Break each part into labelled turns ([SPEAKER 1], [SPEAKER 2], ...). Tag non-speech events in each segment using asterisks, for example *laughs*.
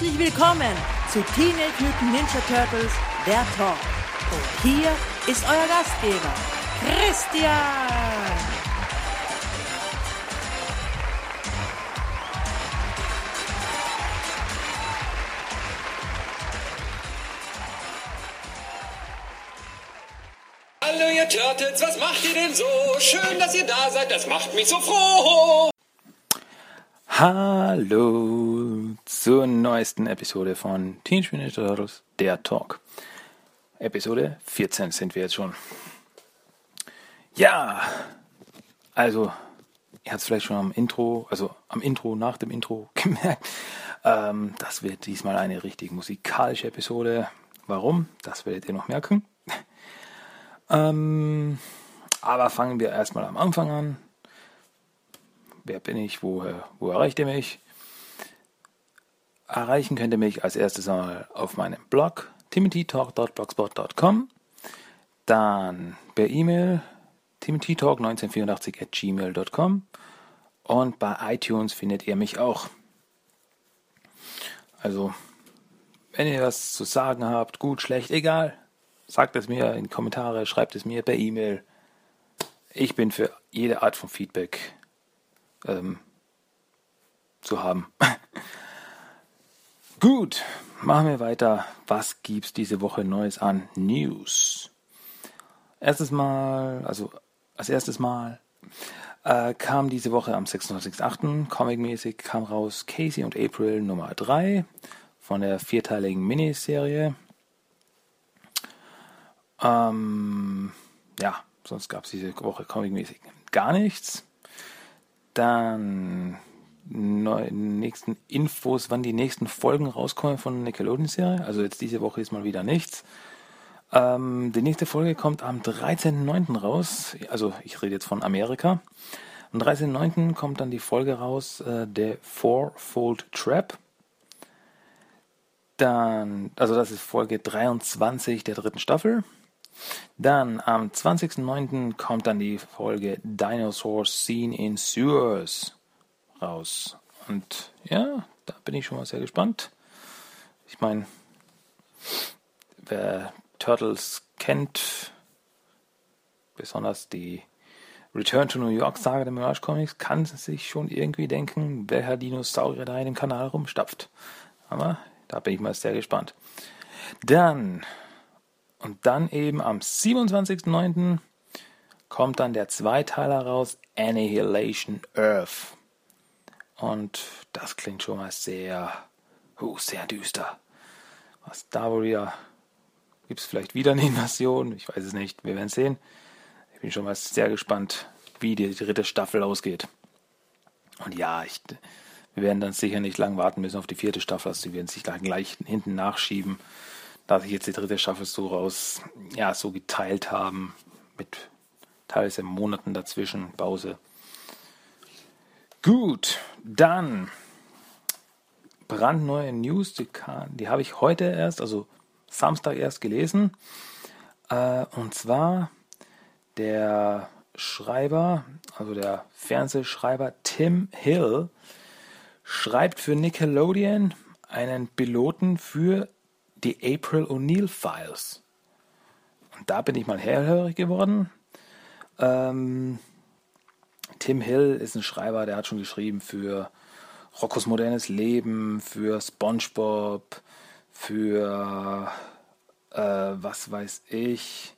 [SPEAKER 1] Herzlich willkommen zu Teenage Mutant Ninja Turtles, der Talk. Und hier ist euer Gastgeber, Christian.
[SPEAKER 2] Hallo ihr Turtles, was macht ihr denn so? Schön, dass ihr da seid, das macht mich so froh.
[SPEAKER 3] Hallo zur neuesten Episode von Teenage Mutant Turtles, der Talk. Episode 14 sind wir jetzt schon. Ja, also, ihr habt es vielleicht schon am Intro, also am Intro, nach dem Intro *laughs* gemerkt. Ähm, das wird diesmal eine richtig musikalische Episode. Warum? Das werdet ihr noch merken. *laughs* ähm, aber fangen wir erstmal am Anfang an. Wer bin ich? Wo, wo erreicht ihr mich? Erreichen könnt ihr mich als erstes mal auf meinem Blog timothytalk.blogspot.com, dann per E-Mail timothytalk1984 at gmail.com und bei iTunes findet ihr mich auch. Also, wenn ihr was zu sagen habt, gut, schlecht, egal, sagt es mir in Kommentare, schreibt es mir per E-Mail. Ich bin für jede Art von Feedback ähm, zu haben. *laughs* Gut, machen wir weiter. Was gibt's diese Woche Neues an News? Erstes Mal, also als erstes Mal äh, kam diese Woche am 26.08. Comic-mäßig kam raus Casey und April Nummer 3 von der vierteiligen Miniserie. Ähm, ja, sonst gab es diese Woche comic-mäßig gar nichts. Dann neu, nächsten Infos, wann die nächsten Folgen rauskommen von Nickelodeon-Serie. Also jetzt diese Woche ist mal wieder nichts. Ähm, die nächste Folge kommt am 13.09. raus. Also ich rede jetzt von Amerika. Am 13.09. kommt dann die Folge raus, äh, der Fourfold Trap. Dann, also das ist Folge 23 der dritten Staffel. Dann am 20.09. kommt dann die Folge Dinosaurs Seen in Sewers raus. Und ja, da bin ich schon mal sehr gespannt. Ich meine, wer Turtles kennt, besonders die Return to New York Sage der Mirage Comics, kann sich schon irgendwie denken, welcher Dinosaurier da in dem Kanal rumstapft. Aber da bin ich mal sehr gespannt. Dann, und dann eben am 27.09. kommt dann der Zweiteiler raus, Annihilation Earth. Und das klingt schon mal sehr, uh, sehr düster. Was da wohl wieder, gibt es vielleicht wieder eine Invasion? Ich weiß es nicht, wir werden sehen. Ich bin schon mal sehr gespannt, wie die dritte Staffel ausgeht. Und ja, ich, wir werden dann sicher nicht lang warten müssen auf die vierte Staffel. Also die werden sich dann gleich hinten nachschieben, da sich jetzt die dritte Staffel so raus, ja, so geteilt haben, mit teilweise Monaten dazwischen, Pause. Gut, dann brandneue News, die, die habe ich heute erst, also Samstag erst gelesen. Äh, und zwar der Schreiber, also der Fernsehschreiber Tim Hill, schreibt für Nickelodeon einen Piloten für die April O'Neil Files. Und da bin ich mal herhörig geworden. Ähm, Tim Hill ist ein Schreiber, der hat schon geschrieben für Roccos modernes Leben, für SpongeBob, für äh, was weiß ich,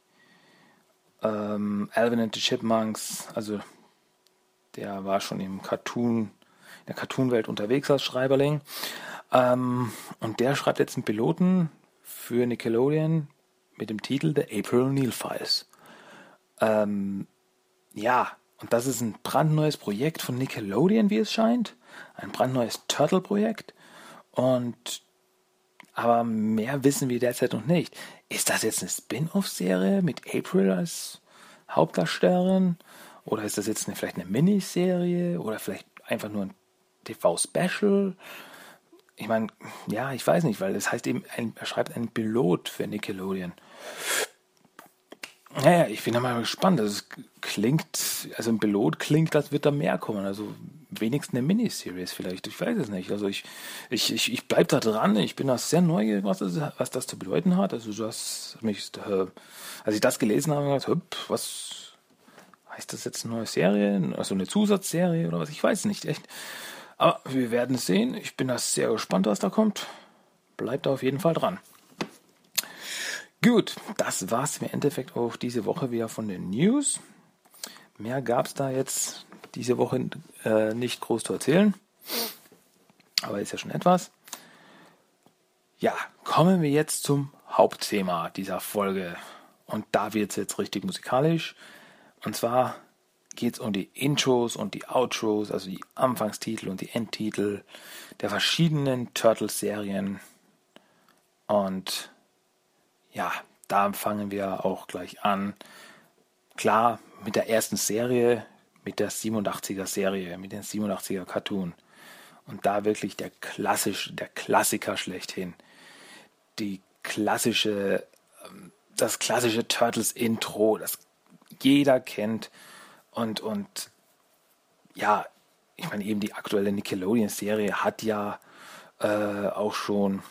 [SPEAKER 3] ähm, Alvin and the Chipmunks. Also der war schon im Cartoon, in der Cartoon-Welt unterwegs als Schreiberling. Ähm, und der schreibt jetzt einen Piloten für Nickelodeon mit dem Titel The April O'Neil Files. Ähm, ja, Und das ist ein brandneues Projekt von Nickelodeon, wie es scheint. Ein brandneues Turtle-Projekt. Und aber mehr wissen wir derzeit noch nicht. Ist das jetzt eine Spin-off-Serie mit April als Hauptdarstellerin? Oder ist das jetzt eine, vielleicht eine Miniserie? Oder vielleicht einfach nur ein TV-Special? Ich meine, ja, ich weiß nicht, weil es heißt eben, ein, er schreibt einen Pilot für Nickelodeon. Naja, ich bin da mal gespannt. Also es klingt, also ein Pilot klingt, als wird da mehr kommen. Also wenigstens eine Miniseries vielleicht. Ich weiß es nicht. Also ich, ich, ich, ich bleibe da dran. Ich bin da sehr neugierig, was das, was das zu bedeuten hat. Also du hast mich, äh, als ich das gelesen habe, gedacht, hüpp, was heißt das jetzt eine neue Serie? Also eine Zusatzserie oder was? Ich weiß nicht echt. Aber wir werden es sehen. Ich bin da sehr gespannt, was da kommt. Bleibt auf jeden Fall dran. Gut, das war's im Endeffekt auch diese Woche wieder von den News. Mehr gab's da jetzt diese Woche äh, nicht groß zu erzählen. Aber ist ja schon etwas. Ja, kommen wir jetzt zum Hauptthema dieser Folge. Und da wird es jetzt richtig musikalisch. Und zwar geht es um die Intros und die Outros, also die Anfangstitel und die Endtitel der verschiedenen Turtles-Serien. Und ja, da fangen wir auch gleich an. Klar, mit der ersten Serie, mit der 87er Serie, mit den 87er Cartoon. Und da wirklich der klassische, der Klassiker schlechthin. Die klassische, ähm, das klassische Turtles Intro, das jeder kennt. Und, und ja, ich meine eben die aktuelle Nickelodeon Serie hat ja äh, auch schon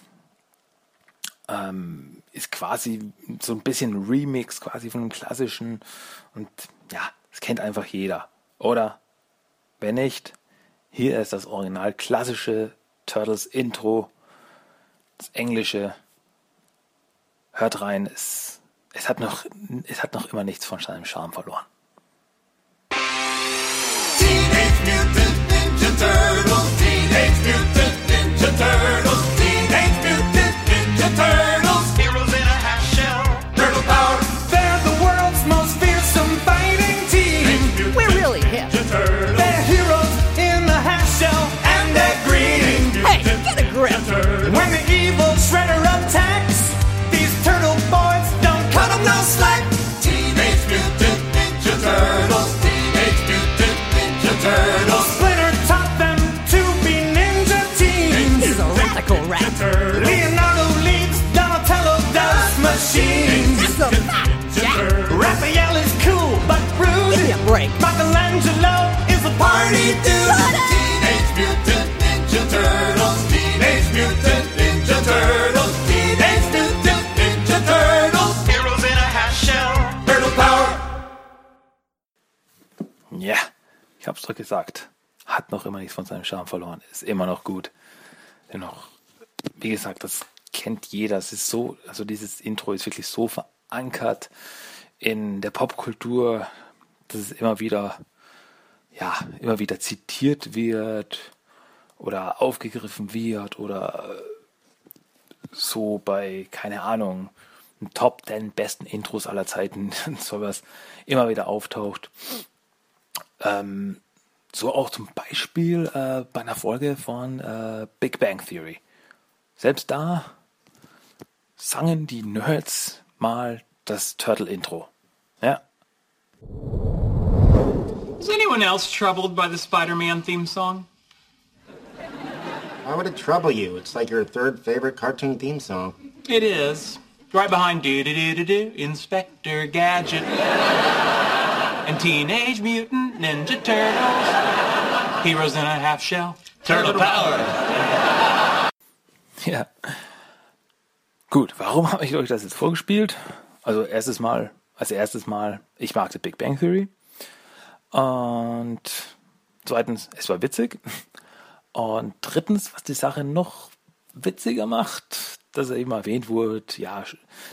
[SPEAKER 3] ähm, ist quasi so ein bisschen Remix quasi von dem klassischen und ja, das kennt einfach jeder. Oder wenn nicht, hier ist das original klassische Turtles Intro, das englische. Hört rein, es, es, hat noch, es hat noch immer nichts von seinem Charme verloren. Teenage Mutant Ninja Turtles, Teenage Mutant Ninja Turtles. Nichts von seinem Charme verloren. Ist immer noch gut. Dennoch, wie gesagt, das kennt jeder. Es ist so, also dieses Intro ist wirklich so verankert in der Popkultur, dass es immer wieder, ja, immer wieder zitiert wird oder aufgegriffen wird oder so bei, keine Ahnung, Top 10 besten Intros aller Zeiten, *laughs* sowas immer wieder auftaucht. Ähm, so auch zum Beispiel äh, bei einer Folge von äh, Big Bang Theory. Selbst da sangen die Nerds mal das Turtle-Intro. Ja.
[SPEAKER 4] Is anyone else troubled by the Spider-Man theme song?
[SPEAKER 5] Why would it trouble you? It's like your third favorite cartoon theme song.
[SPEAKER 4] It is. Right behind do do do do do Inspector Gadget and Teenage Mutant Ninja Turtles. Heroes in a half shell. Turtle Power.
[SPEAKER 3] Ja. Gut, warum habe ich euch das jetzt vorgespielt? Also erstes Mal, als erstes Mal, ich mag The Big Bang Theory. Und zweitens, es war witzig. Und drittens, was die Sache noch witziger macht, dass er eben erwähnt wurde, ja,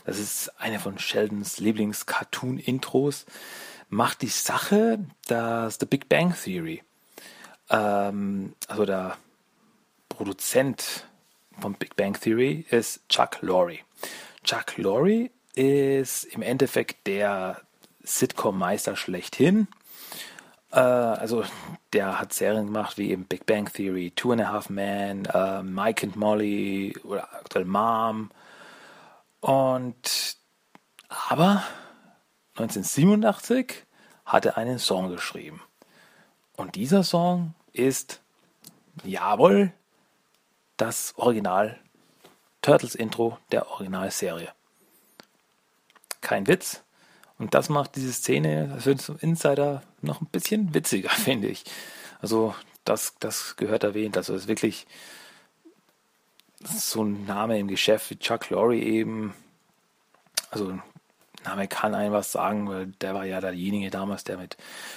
[SPEAKER 3] das ist eine von Sheldons Lieblings-Cartoon-Intros macht die Sache, dass The Big Bang Theory, ähm, also der Produzent von Big Bang Theory ist Chuck Lorre. Chuck Lorre ist im Endeffekt der Sitcom-Meister schlechthin. Äh, also der hat Serien gemacht wie eben Big Bang Theory, Two and a Half Men, äh, Mike and Molly oder aktuell Mom. Und aber 1987 hat er einen Song geschrieben. Und dieser Song ist, jawohl, das Original Turtles Intro der Originalserie. Kein Witz. Und das macht diese Szene für den Insider noch ein bisschen witziger, *laughs* finde ich. Also das, das gehört erwähnt. Also es ist wirklich so ein Name im Geschäft wie Chuck Lorre eben. Also Name kann einem was sagen, weil der war ja derjenige damals, der mit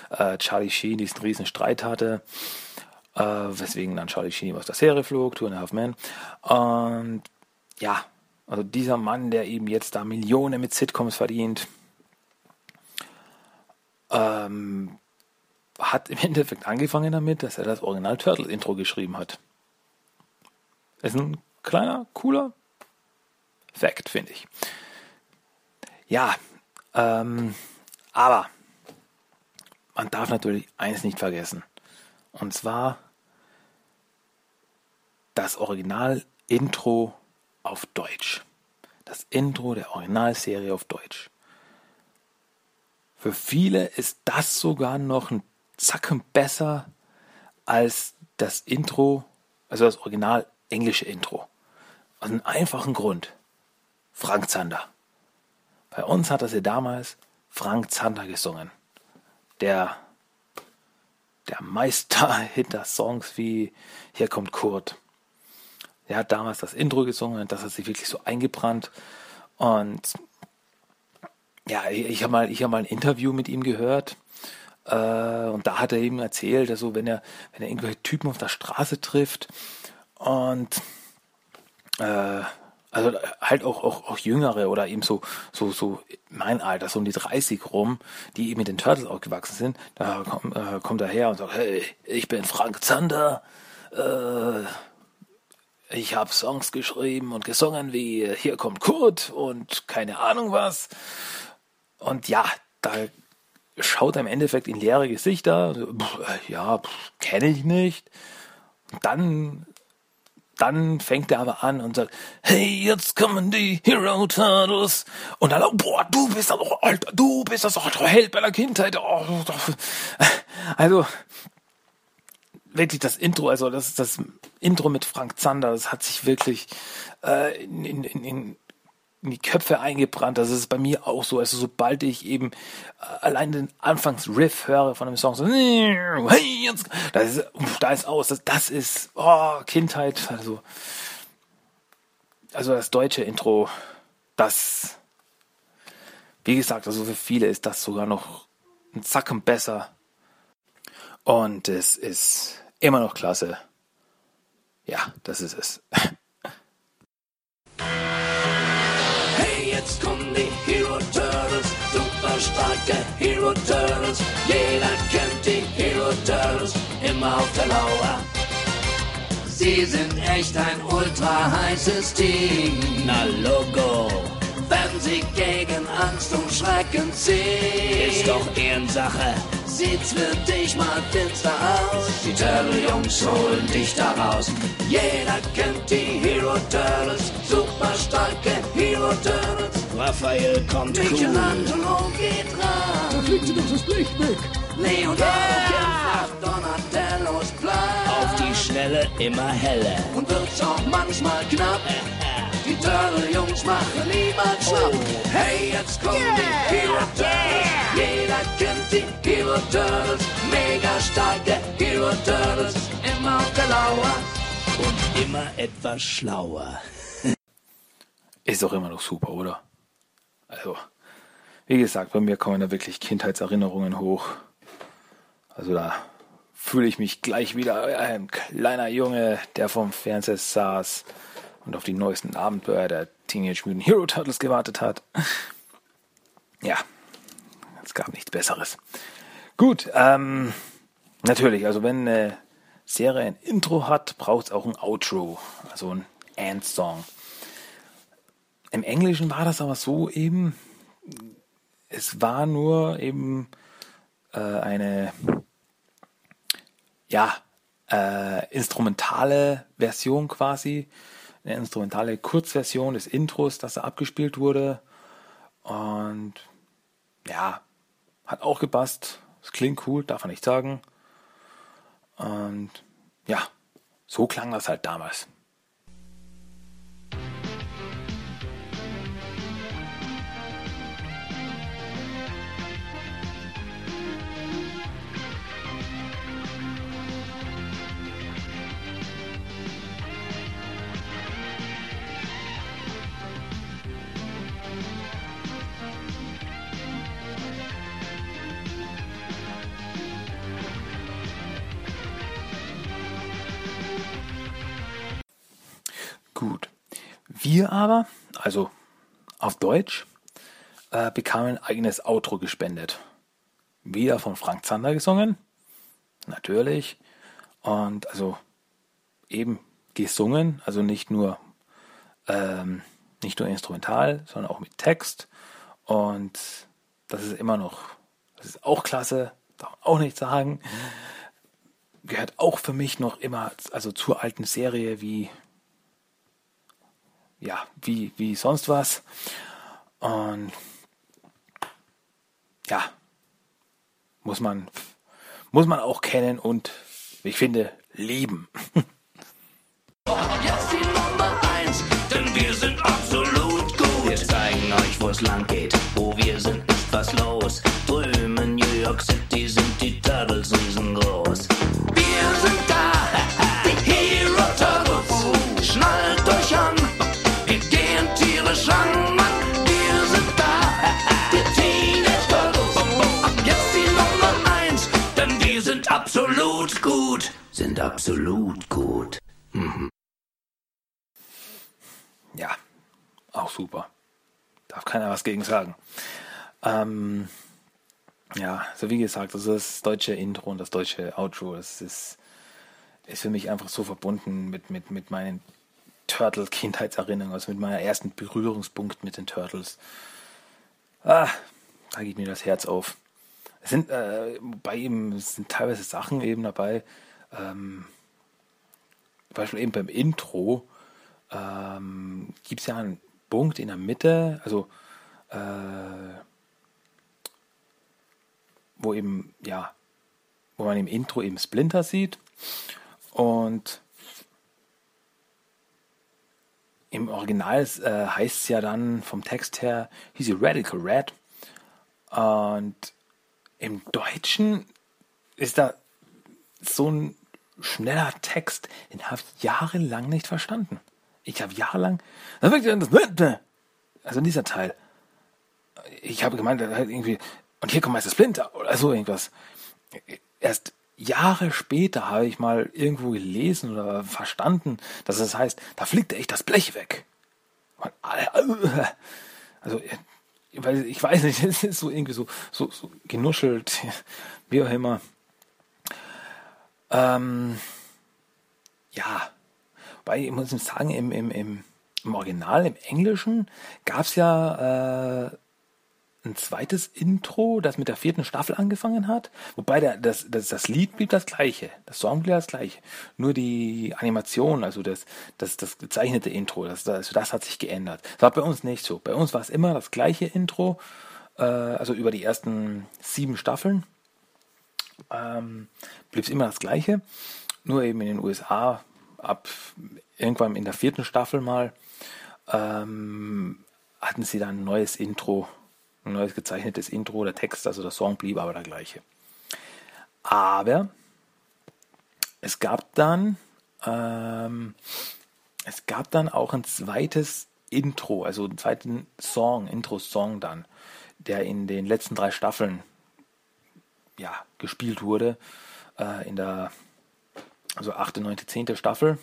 [SPEAKER 3] äh, Charlie Sheen diesen riesen Streit hatte. Äh, weswegen dann Charlie Sheen aus der Serie flog, Two and a Half Men. Und ja, also dieser Mann, der eben jetzt da Millionen mit Sitcoms verdient, ähm, hat im *laughs* Endeffekt angefangen damit, dass er das Original Turtle-Intro geschrieben hat. Ist ein kleiner, cooler Fact, finde ich. Ja, ähm, aber man darf natürlich eins nicht vergessen. Und zwar das Original-Intro auf Deutsch. Das Intro der Originalserie auf Deutsch. Für viele ist das sogar noch ein Zacken besser als das Intro, also das original englische Intro. Aus einem einfachen Grund. Frank Zander. Bei uns hat das ja damals Frank Zander gesungen. Der, der Meister *laughs* hinter Songs wie Hier kommt Kurt. Der hat damals das Intro gesungen und das hat sich wirklich so eingebrannt. Und ja, ich habe mal, habe mal ein Interview mit ihm gehört. Äh, und da hat er eben erzählt, also wenn er, wenn er irgendwelche Typen auf der Straße trifft und äh, also halt auch, auch, auch Jüngere oder eben so, so, so mein Alter, so um die 30 rum, die eben mit den Turtles aufgewachsen sind, da komm, äh, kommt er her und sagt, hey, ich bin Frank Zander, äh, ich habe Songs geschrieben und gesungen wie Hier kommt Kurt und keine Ahnung was. Und ja, da schaut er im Endeffekt in leere Gesichter. Ja, kenne ich nicht. Und dann, dann fängt er aber an und sagt, hey, jetzt kommen die Hero Turtles. Und dann, boah, du bist das, oh, Alter, du bist das oh, Held meiner Kindheit. Oh, also, wirklich das Intro, also das, das Intro mit Frank Zander, das hat sich wirklich äh, in, in, in, in die Köpfe eingebrannt. Das ist bei mir auch so. Also sobald ich eben äh, allein den Anfangsriff höre von dem Song, so, das ist, da ist aus. Das, das ist oh, Kindheit. Also, also das deutsche Intro, das, wie gesagt, also für viele ist das sogar noch ein Zacken besser. Und es ist immer noch klasse. Ja, das ist es. *laughs*
[SPEAKER 6] Jetzt kommen die Hero Turtles, super starke Hero Turtles. Jeder kennt die Hero Turtles, immer auf der Lauer. Sie sind echt ein ultra heißes Team. Na Logo. Wenn sie gegen Angst und Schrecken ziehen. Ist doch Ehrensache. Sieht's für dich mal finster aus. Die Turtle-Jungs holen dich da raus. Jeder kennt die Hero Turtles, super starke Hero Turtles. Raphael kommt Michelangelo cool. geht ran.
[SPEAKER 7] Da fliegt sie doch das Licht weg.
[SPEAKER 6] Leonardo yeah. kämpft nach Donatellos Plan.
[SPEAKER 8] Auf die Schnelle immer heller.
[SPEAKER 6] Und wird's auch manchmal knapp. *laughs* Die Turtle-Jungs machen niemand schlapp. Oh. Hey, jetzt kommen yeah. die Hero Turtles. Yeah. Jeder kennt die Hero Turtles. Mega starke Hero Turtles. Immer auf der Lauer.
[SPEAKER 8] Und immer etwas schlauer. *laughs*
[SPEAKER 3] Ist doch immer noch super, oder? Also, wie gesagt, bei mir kommen da wirklich Kindheitserinnerungen hoch. Also da fühle ich mich gleich wieder ein kleiner Junge, der vom Fernseher saß und auf die neuesten Abenteuer der Teenage Mutant Hero Turtles gewartet hat. Ja, es gab nichts Besseres. Gut, ähm, natürlich, also wenn eine Serie ein Intro hat, braucht es auch ein Outro, also ein End-Song. Im Englischen war das aber so eben, es war nur eben äh, eine ja, äh, instrumentale Version quasi, eine instrumentale Kurzversion des Intros, das da abgespielt wurde. Und ja, hat auch gepasst. Es klingt cool, darf man nicht sagen. Und ja, so klang das halt damals. Wir aber, also auf Deutsch, äh, bekamen ein eigenes Outro gespendet. Wieder von Frank Zander gesungen. Natürlich. Und also eben gesungen, also nicht nur ähm, nicht nur instrumental, sondern auch mit Text. Und das ist immer noch, das ist auch klasse, darf man auch nicht sagen. Gehört auch für mich noch immer, also zur alten Serie wie ja, wie, wie sonst was. Und ja, muss man, muss man auch kennen und ich finde, lieben. *laughs*
[SPEAKER 6] Jetzt die Nummer eins, denn wir sind absolut gut.
[SPEAKER 8] Wir zeigen euch, wo es lang geht.
[SPEAKER 6] Absolut gut.
[SPEAKER 3] Ja, auch super. Darf keiner was gegen sagen. Ähm, ja, so wie gesagt, also das deutsche Intro und das deutsche Outro, das ist, ist für mich einfach so verbunden mit, mit, mit meinen Turtle-Kindheitserinnerungen, also mit meiner ersten Berührungspunkt mit den Turtles. Ah, da geht mir das Herz auf. Es sind äh, bei ihm sind teilweise Sachen eben dabei, ähm, zum Beispiel eben beim Intro, ähm, gibt es ja einen Punkt in der Mitte, also äh, wo eben, ja, wo man im Intro eben Splinter sieht und im Original äh, heißt es ja dann vom Text her, he's a radical red. Und im Deutschen ist da so ein schneller Text, den habe ich jahrelang nicht verstanden. Ich habe jahrelang, also dieser Teil, ich habe gemeint, halt irgendwie, und hier kommt Meister Splinter oder so irgendwas. Erst Jahre später habe ich mal irgendwo gelesen oder verstanden, dass es heißt, da fliegt echt das Blech weg. Also, ich weiß nicht, *laughs* es ist so irgendwie so, so, so genuschelt, wie auch immer. Ähm, ja, weil ich muss sagen, im, im, im, im Original, im Englischen, gab es ja äh, ein zweites Intro, das mit der vierten Staffel angefangen hat. Wobei der, das, das, das Lied blieb das gleiche, das Song blieb das gleiche. Nur die Animation, also das, das, das gezeichnete Intro, das, das, das hat sich geändert. Das war bei uns nicht so. Bei uns war es immer das gleiche Intro, äh, also über die ersten sieben Staffeln ähm, blieb es immer das gleiche. Nur eben in den USA ab irgendwann in der vierten Staffel mal ähm, hatten sie dann ein neues Intro ein neues gezeichnetes Intro, der Text, also der Song blieb aber der gleiche. Aber es gab dann ähm, es gab dann auch ein zweites Intro, also einen zweiten Song, Intro-Song dann, der in den letzten drei Staffeln ja, gespielt wurde. Äh, in der also 8., 9., 10. Staffel.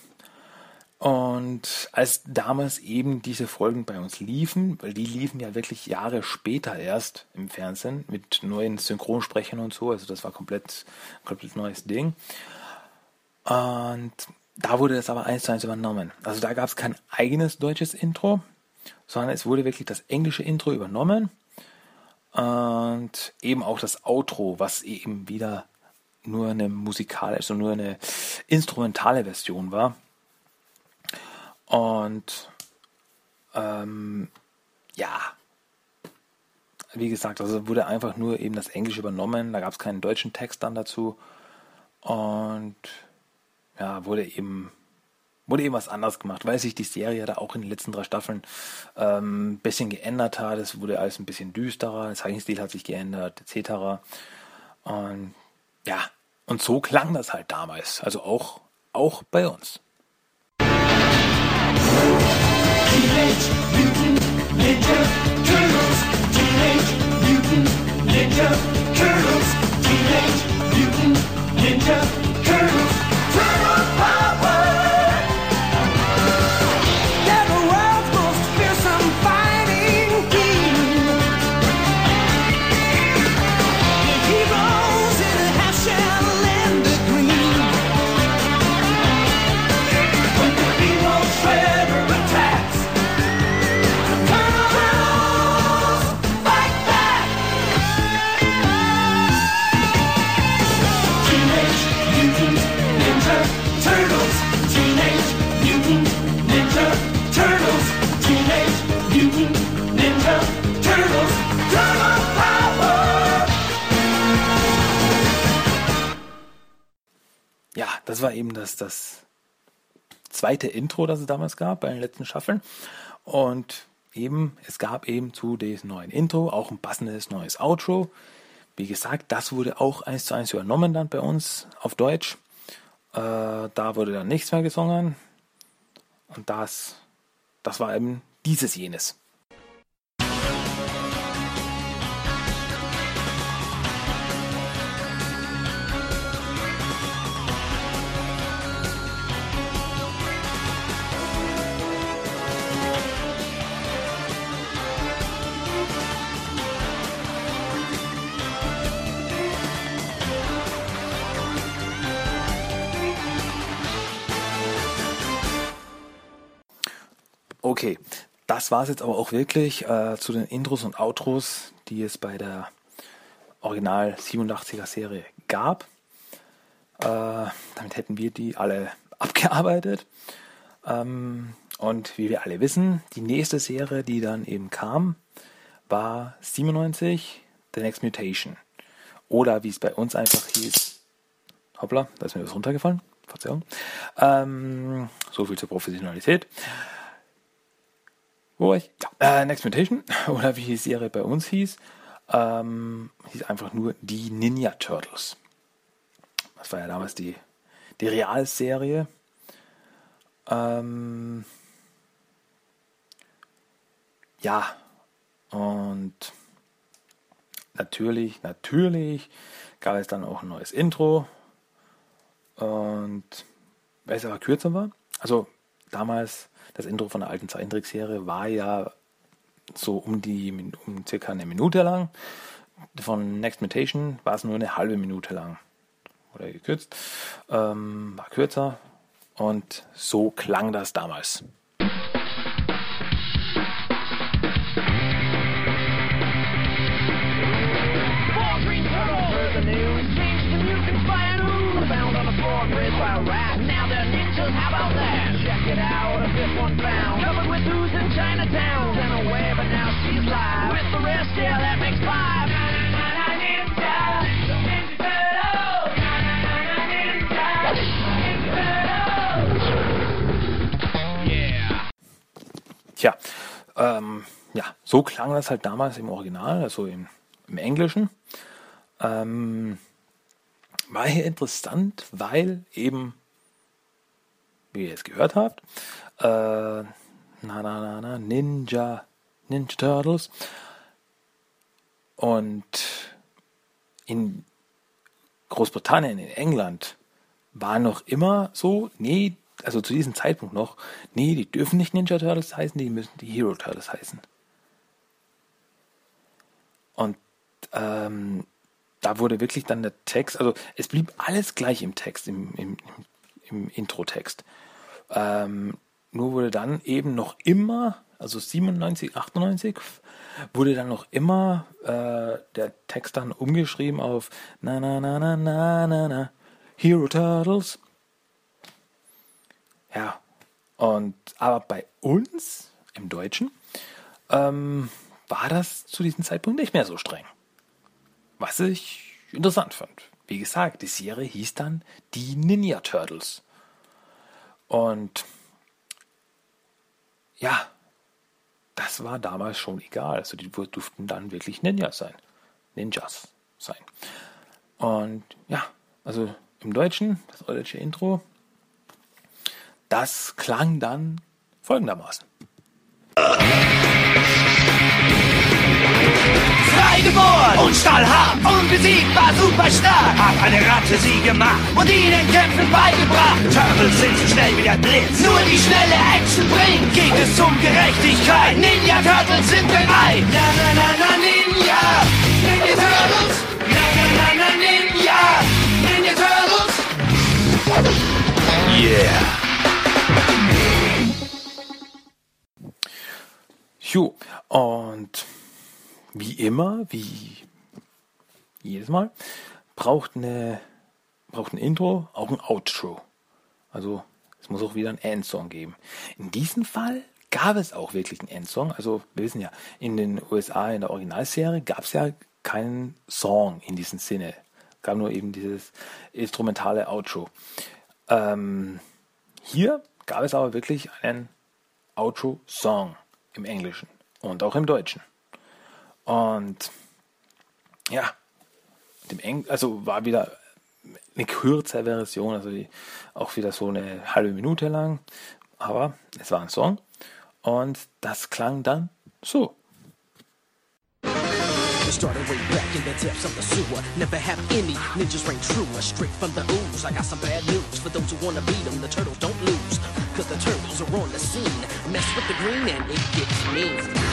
[SPEAKER 3] Und als damals eben diese Folgen bei uns liefen, weil die liefen ja wirklich Jahre später erst im Fernsehen mit neuen Synchronsprechern und so, also das war komplett, komplett neues Ding. Und da wurde das aber eins zu eins übernommen. Also da gab es kein eigenes deutsches Intro, sondern es wurde wirklich das englische Intro übernommen und eben auch das Outro, was eben wieder nur eine musikalische, also nur eine instrumentale Version war. Und ähm, ja, wie gesagt, also wurde einfach nur eben das Englische übernommen, da gab es keinen deutschen Text dann dazu. Und ja, wurde eben wurde eben was anderes gemacht, weil sich die Serie da auch in den letzten drei Staffeln ähm, ein bisschen geändert hat. Es wurde alles ein bisschen düsterer, der Zeichenstil hat sich geändert, etc. Und ja, und so klang das halt damals. Also auch, auch bei uns. Zweite Intro, das es damals gab bei den letzten Staffeln. Und eben, es gab eben zu diesem neuen Intro auch ein passendes neues Outro. Wie gesagt, das wurde auch eins zu eins übernommen dann bei uns auf Deutsch. Äh, da wurde dann nichts mehr gesungen. Und das, das war eben dieses jenes. Okay, das war es jetzt aber auch wirklich äh, zu den Intros und Outros, die es bei der Original 87er Serie gab. Äh, damit hätten wir die alle *laughs* abgearbeitet. Ähm, und wie wir alle wissen, die nächste Serie, die dann eben kam, war 97 The Next Mutation. Oder wie es bei uns einfach hieß. Hoppla, da ist mir was runtergefallen. Verzeihung. Ähm, so viel zur Professionalität. Wo war ich? Äh, Next Mutation, *laughs* oder wie die Serie bei uns hieß, ähm, hieß einfach nur die Ninja Turtles. Das war ja damals die, die Realserie. Ähm, ja, und natürlich, natürlich gab es dann auch ein neues Intro. Und weil es aber kürzer war, also damals das Intro von der alten Zeichentrickserie war ja so um die um circa eine Minute lang. Von Next Mutation war es nur eine halbe Minute lang. Oder gekürzt. Ähm, war kürzer. Und so klang das damals. Tja, ähm, ja, so klang das halt damals im Original, also im, im Englischen. Ähm, war hier interessant, weil eben, wie ihr es gehört habt, äh, na, na, na, na, Ninja, Ninja Turtles. Und in Großbritannien, in England, war noch immer so, nee, also zu diesem Zeitpunkt noch, nee, die dürfen nicht Ninja Turtles heißen, die müssen die Hero Turtles heißen. Und ähm, da wurde wirklich dann der Text, also es blieb alles gleich im Text, im, im, im Intro-Text. Ähm, nur wurde dann eben noch immer also 97, 98, wurde dann noch immer äh, der Text dann umgeschrieben auf na na na na na na na Hero Turtles. Ja, und aber bei uns im Deutschen ähm, war das zu diesem Zeitpunkt nicht mehr so streng. Was ich interessant fand. Wie gesagt, die Serie hieß dann die Ninja Turtles. Und ja, das war damals schon egal. Also die durften dann wirklich Ninjas sein. Ninjas sein. Und ja, also im Deutschen, das deutsche Intro, das klang dann folgendermaßen.
[SPEAKER 9] Freigeboren und stahlhart, unbesiegbar, super stark. Hat eine Ratte sie gemacht und ihnen Kämpfen beigebracht. Turtles sind so schnell wie der Blitz, nur die schnelle Action bringt. Geht es um Gerechtigkeit, Ninja Turtles sind bereit. Na na na na Ninja, Ninja Turtles. Na na na na Ninja, Ninja Turtles.
[SPEAKER 3] Yeah. Jo, und wie immer, wie jedes Mal, braucht eine braucht ein Intro auch ein Outro. Also es muss auch wieder ein Endsong geben. In diesem Fall gab es auch wirklich einen Endsong. Also wir wissen ja, in den USA in der Originalserie gab es ja keinen Song in diesem Sinne. Es gab nur eben dieses instrumentale Outro. Ähm, hier gab es aber wirklich einen Outro-Song im Englischen und auch im Deutschen. Und ja, dem Eng also war wieder eine kürzere Version, also die, auch wieder so eine halbe Minute lang, aber es war ein Song und das klang dann so.
[SPEAKER 10] Started way back in the depths of the sewer. Never have any ninjas reign truer. Straight from the ooze. I got some bad news for those who wanna beat them. The turtles don't lose. Cause the turtles are on the scene. Mess with the green and it gets mean.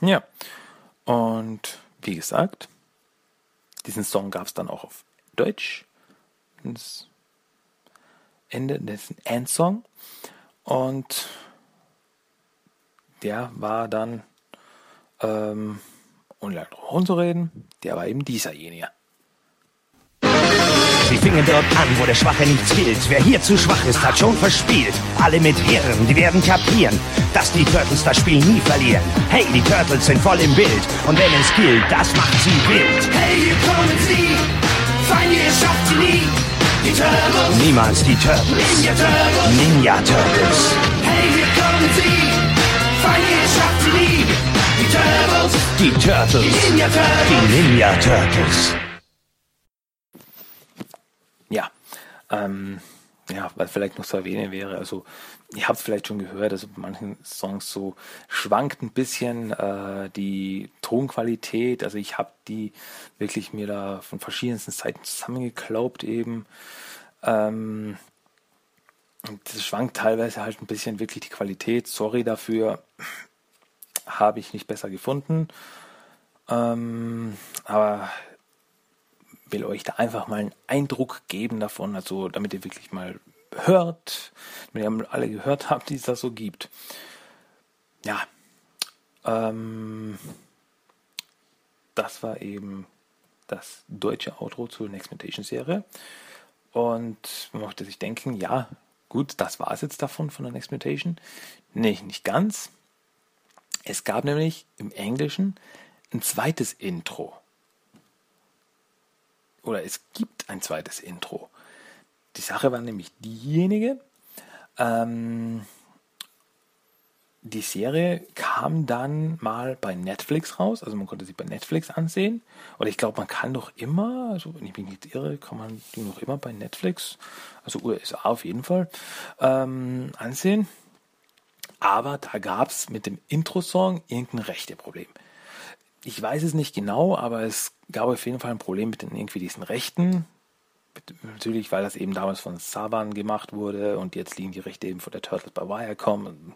[SPEAKER 3] Ja, und wie gesagt, diesen Song gab es dann auch auf Deutsch. Das Ende, das ist ein Endsong. Und der war dann, ähm, ohne lange drum rumzureden, der war eben dieserjenige.
[SPEAKER 9] Sie fingen dort an, wo der Schwache nichts gilt. Wer hier zu schwach ist, hat schon verspielt. Alle mit Hirn, die werden kapieren, dass die Turtles das Spiel nie verlieren. Hey, die Turtles sind voll im Bild. Und wenn es gilt, das macht sie wild.
[SPEAKER 6] Hey, hier kommen sie, Feinde, ihr schafft sie nie. Die Turtles,
[SPEAKER 9] Niemals die Turtles.
[SPEAKER 6] Ninja Turtles.
[SPEAKER 9] Ninja Turtles.
[SPEAKER 6] hey, hier kommen sie, Feinde, ihr schafft sie nie. Die Turtles,
[SPEAKER 9] Die Turtles.
[SPEAKER 6] Die Ninja Turtles.
[SPEAKER 9] Die Ninja Turtles.
[SPEAKER 3] Ja, ähm, ja, was vielleicht noch zu erwähnen wäre, also ihr habt es vielleicht schon gehört, also bei manchen Songs so schwankt ein bisschen äh, die Tonqualität, also ich habe die wirklich mir da von verschiedensten Seiten zusammengeklaubt eben. Ähm, das schwankt teilweise halt ein bisschen wirklich die Qualität. Sorry dafür, habe ich nicht besser gefunden. Ähm, aber will euch da einfach mal einen Eindruck geben davon, also damit ihr wirklich mal hört, damit ihr alle gehört habt, die es da so gibt. Ja, ähm, das war eben das deutsche Outro zur Next Mutation Serie. Und man möchte sich denken, ja, gut, das war es jetzt davon, von der Next Mutation. Nee, nicht ganz. Es gab nämlich im Englischen ein zweites Intro oder es gibt ein zweites Intro. Die Sache war nämlich diejenige, ähm, die Serie kam dann mal bei Netflix raus, also man konnte sie bei Netflix ansehen. Oder ich glaube, man kann doch immer, also wenn ich mich nicht irre, kann man die noch immer bei Netflix, also USA auf jeden Fall, ähm, ansehen. Aber da gab es mit dem Intro-Song irgendein Rechteproblem. Ich weiß es nicht genau, aber es gab auf jeden Fall ein Problem mit den irgendwie diesen Rechten. Natürlich, weil das eben damals von Saban gemacht wurde und jetzt liegen die Rechte eben von der Turtles bei Viacom.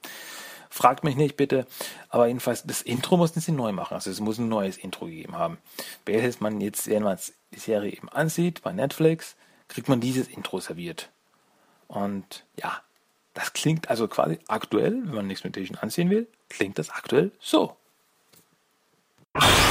[SPEAKER 3] Fragt mich nicht bitte. Aber jedenfalls, das Intro mussten sie neu machen. Also es muss ein neues Intro gegeben haben. Welches man jetzt, wenn man die Serie eben ansieht, bei Netflix, kriegt man dieses Intro serviert. Und ja, das klingt also quasi aktuell, wenn man nichts mit Edition ansehen will, klingt das aktuell so. you *laughs*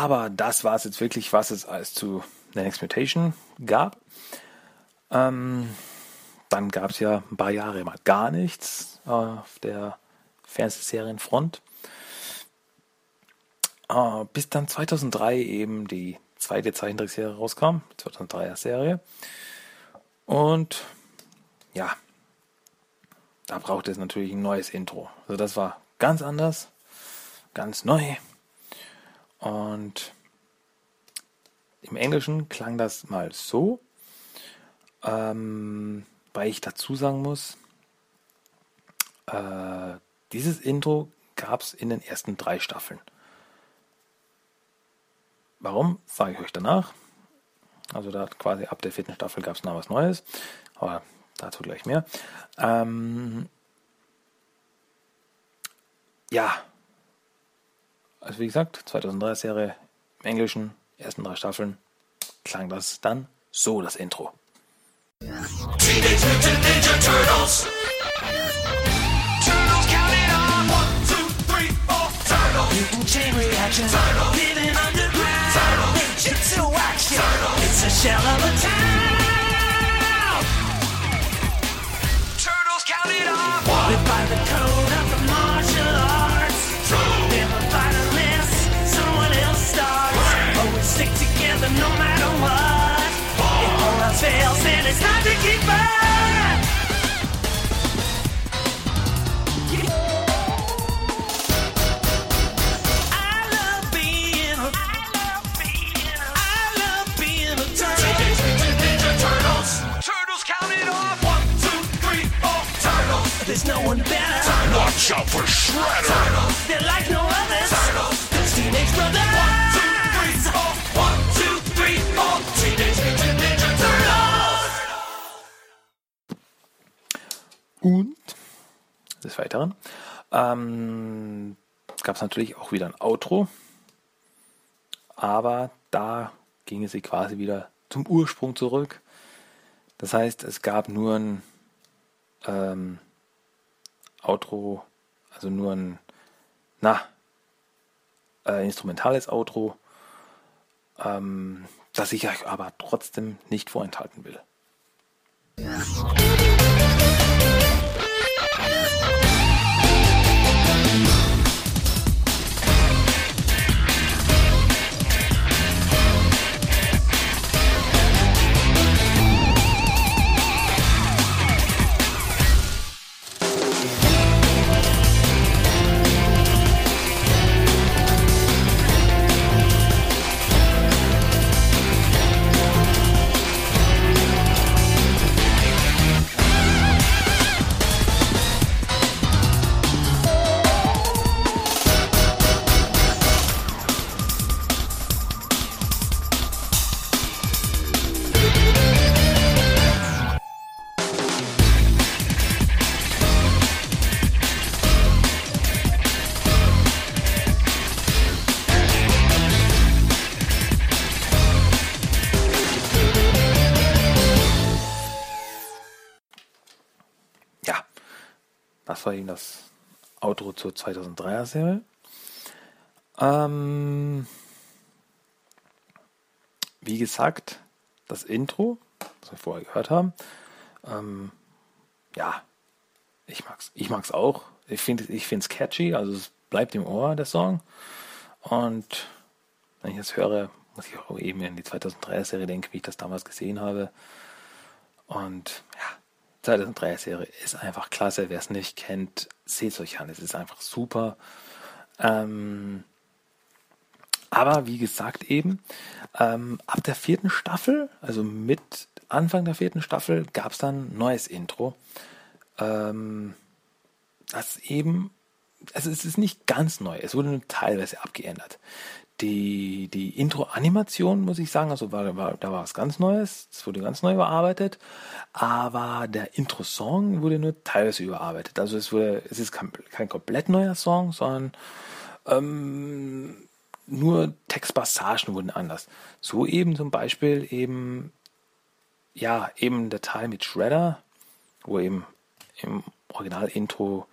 [SPEAKER 3] Aber das war es jetzt wirklich, was es als zu The Next Mutation gab. Ähm, dann gab es ja ein paar Jahre mal gar nichts auf der Fernsehserienfront. Äh, bis dann 2003 eben die zweite Zeichentrickserie rauskam, 2003er Serie. Und ja, da brauchte es natürlich ein neues Intro. Also das war ganz anders, ganz neu. Und im Englischen klang das mal so, ähm, weil ich dazu sagen muss, äh, dieses Intro gab es in den ersten drei Staffeln. Warum, sage ich euch danach. Also da quasi ab der vierten Staffel gab es noch was Neues, aber dazu gleich mehr. Ähm, ja, also wie gesagt, 2003 Serie im Englischen, ersten drei Staffeln, klang das dann so, das Intro. Turtles! It's a shell of a town! Watch out for Shredder. Turtles. They're like no others. Turtles. Teenage brothers. One, two, three, four. One, two, three, four. Teenage Mutant Ninja Turtles. Und des Weiteren ähm, gab es natürlich auch wieder ein Outro, aber da ging es quasi wieder zum Ursprung zurück. Das heißt, es gab nur ein ähm, Outro, also nur ein na, äh, instrumentales Outro, ähm, das ich euch aber trotzdem nicht vorenthalten will. Eben das Outro zur 2003er Serie. Ähm, wie gesagt, das Intro, das wir vorher gehört haben, ähm, ja, ich mag's, ich mag's auch. Ich finde, ich catchy, also es bleibt im Ohr der Song. Und wenn ich das höre, muss ich auch eben in die 2003er Serie denken, wie ich das damals gesehen habe. Und ja, 2003er Serie ist einfach klasse. Wer es nicht kennt, seht es euch an. Es ist einfach super. Ähm, aber wie gesagt eben, ähm, ab der vierten Staffel, also mit Anfang der vierten Staffel, gab es dann ein neues Intro. Ähm, das eben, also es ist nicht ganz neu, es wurde nur teilweise abgeändert. Die, die Intro-Animation, muss ich sagen, also war, war, da war was ganz Neues, es wurde ganz neu überarbeitet, aber der Intro-Song wurde nur teilweise überarbeitet. Also es wurde, es ist kein, kein komplett neuer Song, sondern ähm, nur Textpassagen wurden anders. So eben zum Beispiel eben, ja, eben der Teil mit Shredder, wo eben im Original-Intro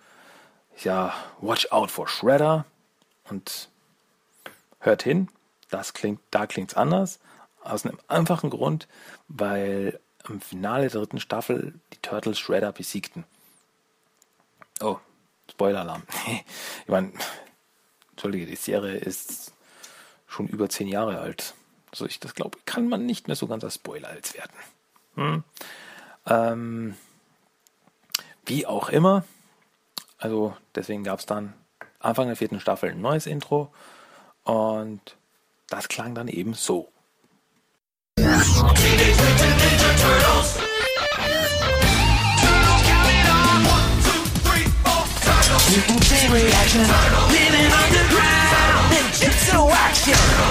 [SPEAKER 3] ja, Watch out for Shredder und hört hin, das klingt, da klingt's anders. Aus einem einfachen Grund, weil im Finale der dritten Staffel die Turtles Shredder besiegten. Oh, Spoiler-Alarm. *laughs* ich meine, Entschuldige, die Serie ist schon über zehn Jahre alt. Also ich das glaube, kann man nicht mehr so ganz als Spoiler als werden. Hm. Ähm, wie auch immer. Also deswegen gab es dann Anfang der vierten Staffel ein neues Intro und das klang dann eben so.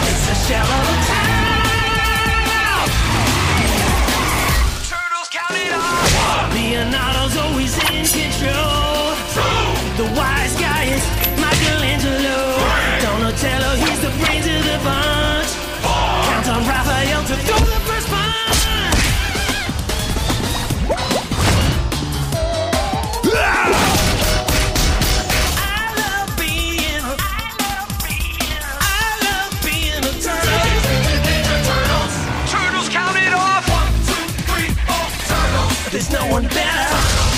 [SPEAKER 9] It's a shell of a town. To throw the first punch. I love being a- I love being a turtle. Turtles count it off. One, two, three, four. Turtles. There's no one better.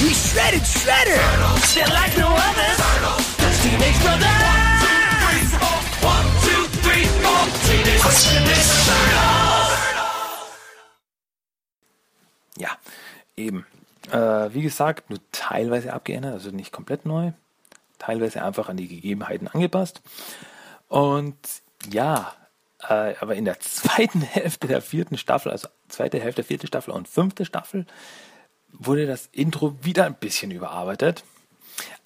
[SPEAKER 9] We shredded Shredder. They're like no others. Those Teenage Brothers. One, two, three, four. Teenage Mutant Ninja Turtles.
[SPEAKER 3] Eben. Äh, wie gesagt, nur teilweise abgeändert, also nicht komplett neu. Teilweise einfach an die Gegebenheiten angepasst. Und ja, äh, aber in der *laughs* zweiten Hälfte der vierten Staffel, also zweite Hälfte der vierten Staffel und fünfte Staffel, wurde das Intro wieder ein bisschen überarbeitet.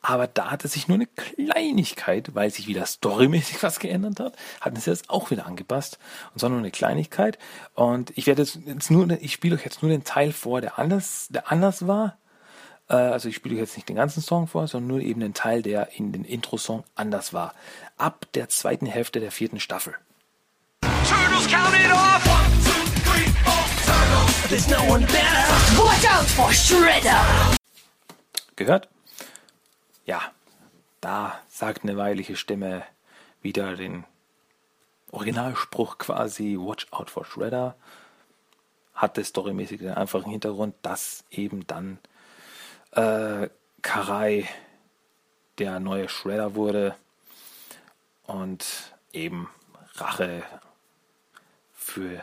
[SPEAKER 3] Aber da hatte sich nur eine Kleinigkeit, weil sich wieder storymäßig *laughs* was geändert hat, hatten sie das auch wieder angepasst. Und zwar nur eine Kleinigkeit. Und ich werde jetzt, jetzt nur, ich spiele euch jetzt nur den Teil vor, der anders, der anders war. Äh, also ich spiele euch jetzt nicht den ganzen Song vor, sondern nur eben den Teil, der in den Intro-Song anders war. Ab der zweiten Hälfte der vierten Staffel.
[SPEAKER 9] Turtles count it off. One, two, three, four. Turtles. There's no one better. Watch out for Shredder.
[SPEAKER 3] Gehört? Ja, da sagt eine weibliche Stimme wieder den Originalspruch quasi Watch out for Shredder. Hatte storymäßig den einfachen Hintergrund, dass eben dann äh, Karai der neue Shredder wurde und eben Rache für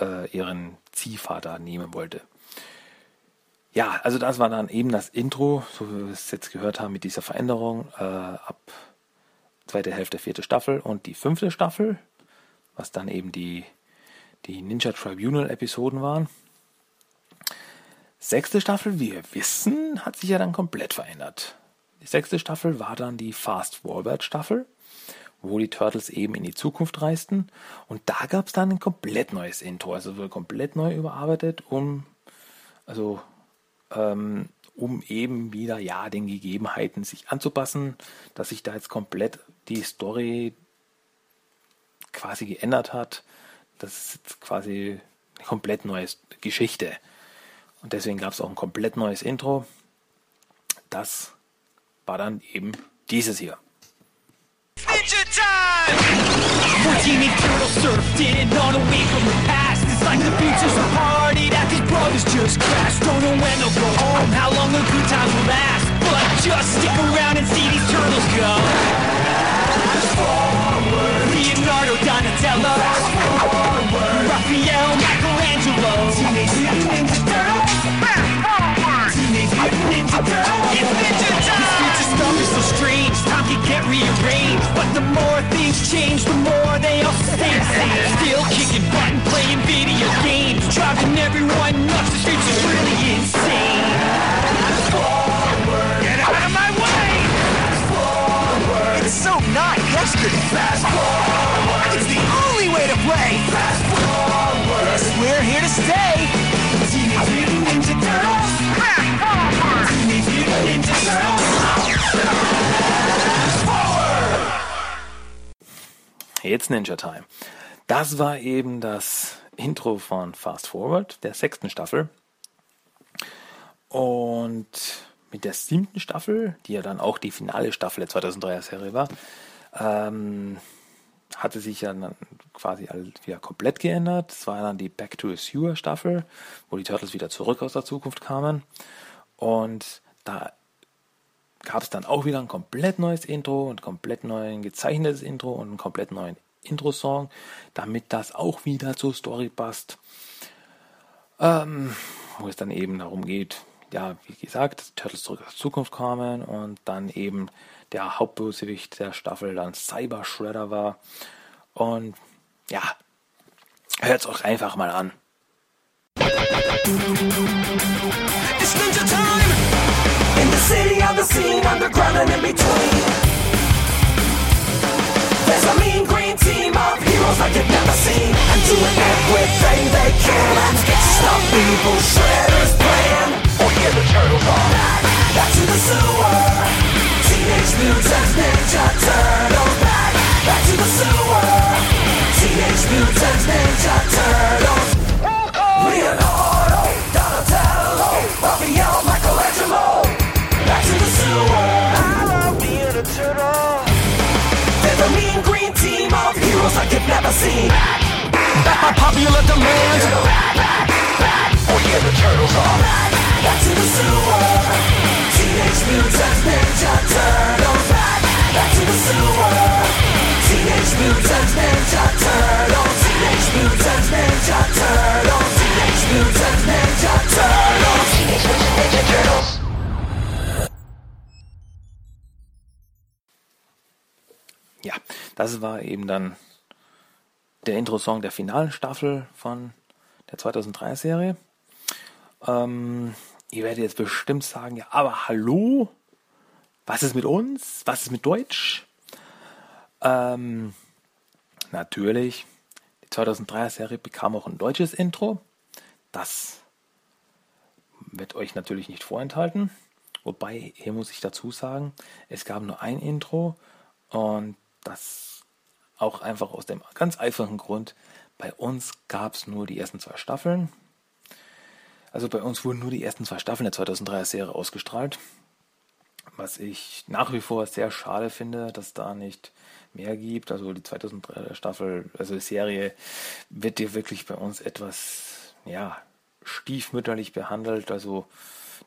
[SPEAKER 3] äh, ihren Ziehvater nehmen wollte. Ja, also das war dann eben das Intro, so wie wir es jetzt gehört haben mit dieser Veränderung äh, ab zweite Hälfte, vierte Staffel und die fünfte Staffel, was dann eben die, die Ninja Tribunal Episoden waren. Sechste Staffel, wir wissen, hat sich ja dann komplett verändert. Die sechste Staffel war dann die Fast Forward Staffel, wo die Turtles eben in die Zukunft reisten. Und da gab es dann ein komplett neues Intro, also wurde komplett neu überarbeitet, um also ähm, um eben wieder ja den Gegebenheiten sich anzupassen, dass sich da jetzt komplett die Story quasi geändert hat. Das ist jetzt quasi eine komplett neue Geschichte. Und deswegen gab es auch ein komplett neues Intro. Das war dann eben dieses hier.
[SPEAKER 9] Ninja time! Like the beach is a party that these brothers just crashed Don't know when they'll go home, how long the good times will last. But just stick around and see these turtles go. Forward. Leonardo, Donatello Fast Forward. Raphael, Michelangelo. Teenage Mutant Ninja Turtles. Fast forward Teenage Mutant Ninja Turtles. It's Ninja Time stuff is so strange, time can get rearranged. But the more things change, the more they all stay the same. Still kicking butt and playing video games. Driving everyone nuts, This streets is really insane. Forward Get out of my way! Forward It's so not yesterday. Fast forward. It's the only way to play. Fast forward. Yes, we're here to stay. Teenage Mutant Ninja Turtles. Fast forward Teenage Mutant Ninja Turtles.
[SPEAKER 3] Jetzt Ninja Time. Das war eben das Intro von Fast Forward, der sechsten Staffel. Und mit der siebten Staffel, die ja dann auch die finale Staffel der 2003er Serie war, ähm, hatte sich ja dann quasi wieder komplett geändert. Es war dann die Back to the Sewer Staffel, wo die Turtles wieder zurück aus der Zukunft kamen. Und da gab es dann auch wieder ein komplett neues Intro und komplett neuen gezeichnetes Intro und einen komplett neuen Intro-Song, damit das auch wieder zur Story passt. Ähm, wo es dann eben darum geht, ja, wie gesagt, dass Turtles zurück aus der Zukunft kamen und dann eben der Hauptbösewicht der Staffel dann Cyber Shredder war. Und ja, hört es euch einfach mal an.
[SPEAKER 9] Underground and in between. There's a mean green team of heroes like you've never seen. And doing everything they can to stop evil Shredder's plan. Oh hear the turtles are back, back to the sewer. Teenage Mutant Ninja Turtles back, back to the sewer. Teenage Mutant Ninja Turtles. Leonardo, Donatello, oh, Raphael, oh, Michelangelo. Back the sewer. I love being a turtle. They're the mean green team of heroes you've never seen. Back by popular demand. Oh yeah, the turtles are back. Back to the sewer. Teenage Mutant Ninja Turtles back. Back to the sewer. Teenage Mutant Ninja Turtles. Teenage Mutant Ninja Turtles. Teenage Mutant Ninja Turtles.
[SPEAKER 3] Ja, das war eben dann der Intro-Song der finalen Staffel von der 2003 Serie. Ähm, ihr werdet jetzt bestimmt sagen, ja, aber hallo? Was ist mit uns? Was ist mit Deutsch? Ähm, natürlich, die 2003er Serie bekam auch ein deutsches Intro. Das wird euch natürlich nicht vorenthalten. Wobei, hier muss ich dazu sagen, es gab nur ein Intro und das auch einfach aus dem ganz einfachen Grund, bei uns gab es nur die ersten zwei Staffeln. Also bei uns wurden nur die ersten zwei Staffeln der 2003er Serie ausgestrahlt. Was ich nach wie vor sehr schade finde, dass da nicht mehr gibt. Also die 2003er Staffel, also die Serie wird dir wirklich bei uns etwas, ja, stiefmütterlich behandelt. Also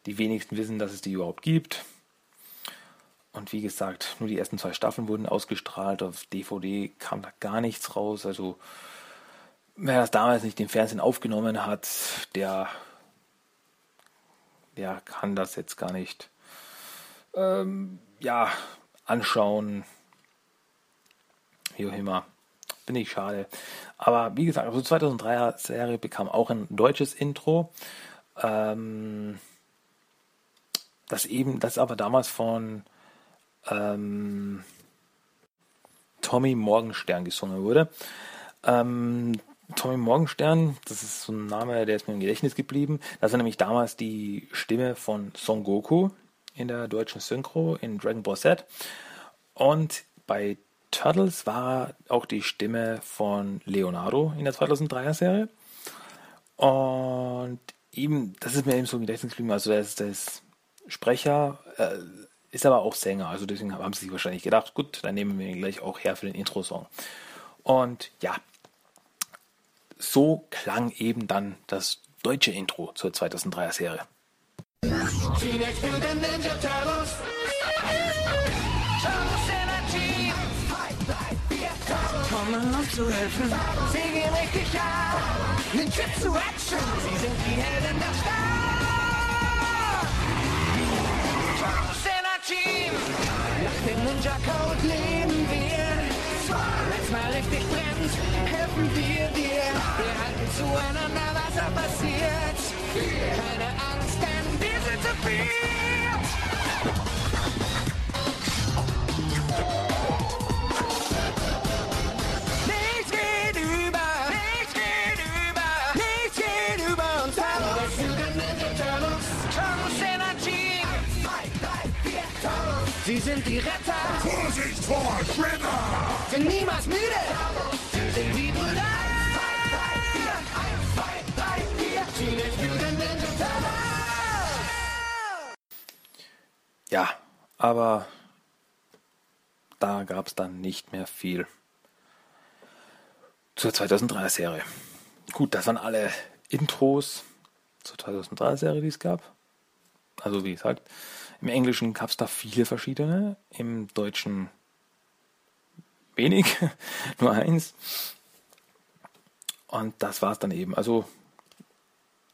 [SPEAKER 3] die wenigsten wissen, dass es die überhaupt gibt. Und wie gesagt, nur die ersten zwei Staffeln wurden ausgestrahlt. Auf DVD kam da gar nichts raus. Also wer das damals nicht im Fernsehen aufgenommen hat, der, der kann das jetzt gar nicht ähm, ja, anschauen. Wie auch immer. Bin ich schade. Aber wie gesagt, also 2003er Serie bekam auch ein deutsches Intro. Ähm, das eben, das aber damals von ähm, Tommy Morgenstern gesungen wurde. Ähm, Tommy Morgenstern, das ist so ein Name, der ist mir im Gedächtnis geblieben. Das war nämlich damals die Stimme von Son Goku in der deutschen Synchro in Dragon Ball Z. Und bei Turtles war auch die Stimme von Leonardo in der 2003er Serie. Und eben, das ist mir eben so im Gedächtnis geblieben. Also, der ist, der ist Sprecher, äh, ist aber auch Sänger. Also, deswegen haben sie sich wahrscheinlich gedacht, gut, dann nehmen wir ihn gleich auch her für den Intro-Song. Und ja, so klang eben dann das deutsche Intro zur 2003er Serie.
[SPEAKER 9] Teenage Mutant Ninja Turtles. Turtles Energy. Kommen uns zu helfen. Sie gehen richtig ab. Ninjutsu Action. Sie sind die Helden der Stadt. Energy. Nach dem Ninja Code leben wir. Wenn's mal richtig brennt, helfen wir dir. Wir halten zueinander, was da passiert. Keine Angst, denn wir sind zu viert. Sind die Retter.
[SPEAKER 11] Vorsicht vor Shredder!
[SPEAKER 9] Sind niemals müde. Sind die Brüder.
[SPEAKER 3] Ja, aber da gab es dann nicht mehr viel zur 2003er Serie. Gut, das waren alle Intros zur 2003er Serie, die es gab. Also wie gesagt, im Englischen gab es da viele verschiedene, im Deutschen wenig, *laughs* nur eins. Und das war es dann eben. Also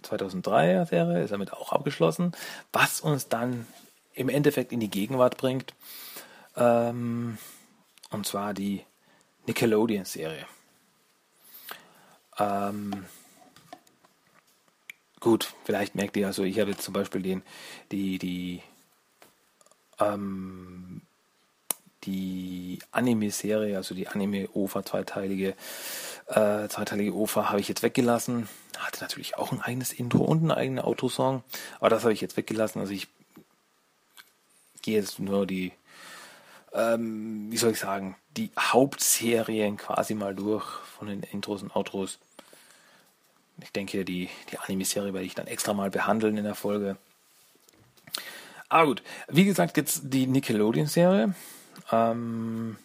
[SPEAKER 3] 2003er Serie ist damit auch abgeschlossen, was uns dann im Endeffekt in die Gegenwart bringt. Ähm, und zwar die Nickelodeon-Serie. Ähm, gut, vielleicht merkt ihr, also ich habe jetzt zum Beispiel den, die, die, ähm, die Anime-Serie, also die Anime-OVA zweiteilige, äh, zweiteilige OVA habe ich jetzt weggelassen. Hatte natürlich auch ein eigenes Intro und einen eigenen Autosong, aber das habe ich jetzt weggelassen. Also ich gehe jetzt nur die, ähm, wie soll ich sagen, die Hauptserien quasi mal durch von den Intros und Outros. Ich denke, die, die Anime-Serie werde ich dann extra mal behandeln in der Folge. Aber gut, wie gesagt, jetzt die Nickelodeon-Serie. Ähm,